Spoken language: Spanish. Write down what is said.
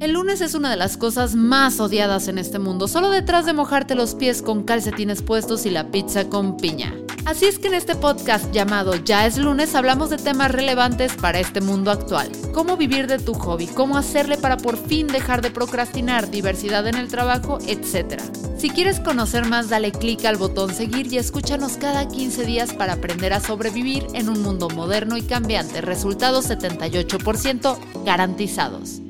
El lunes es una de las cosas más odiadas en este mundo, solo detrás de mojarte los pies con calcetines puestos y la pizza con piña. Así es que en este podcast llamado Ya es lunes hablamos de temas relevantes para este mundo actual. Cómo vivir de tu hobby, cómo hacerle para por fin dejar de procrastinar, diversidad en el trabajo, etc. Si quieres conocer más, dale clic al botón seguir y escúchanos cada 15 días para aprender a sobrevivir en un mundo moderno y cambiante. Resultados 78% garantizados.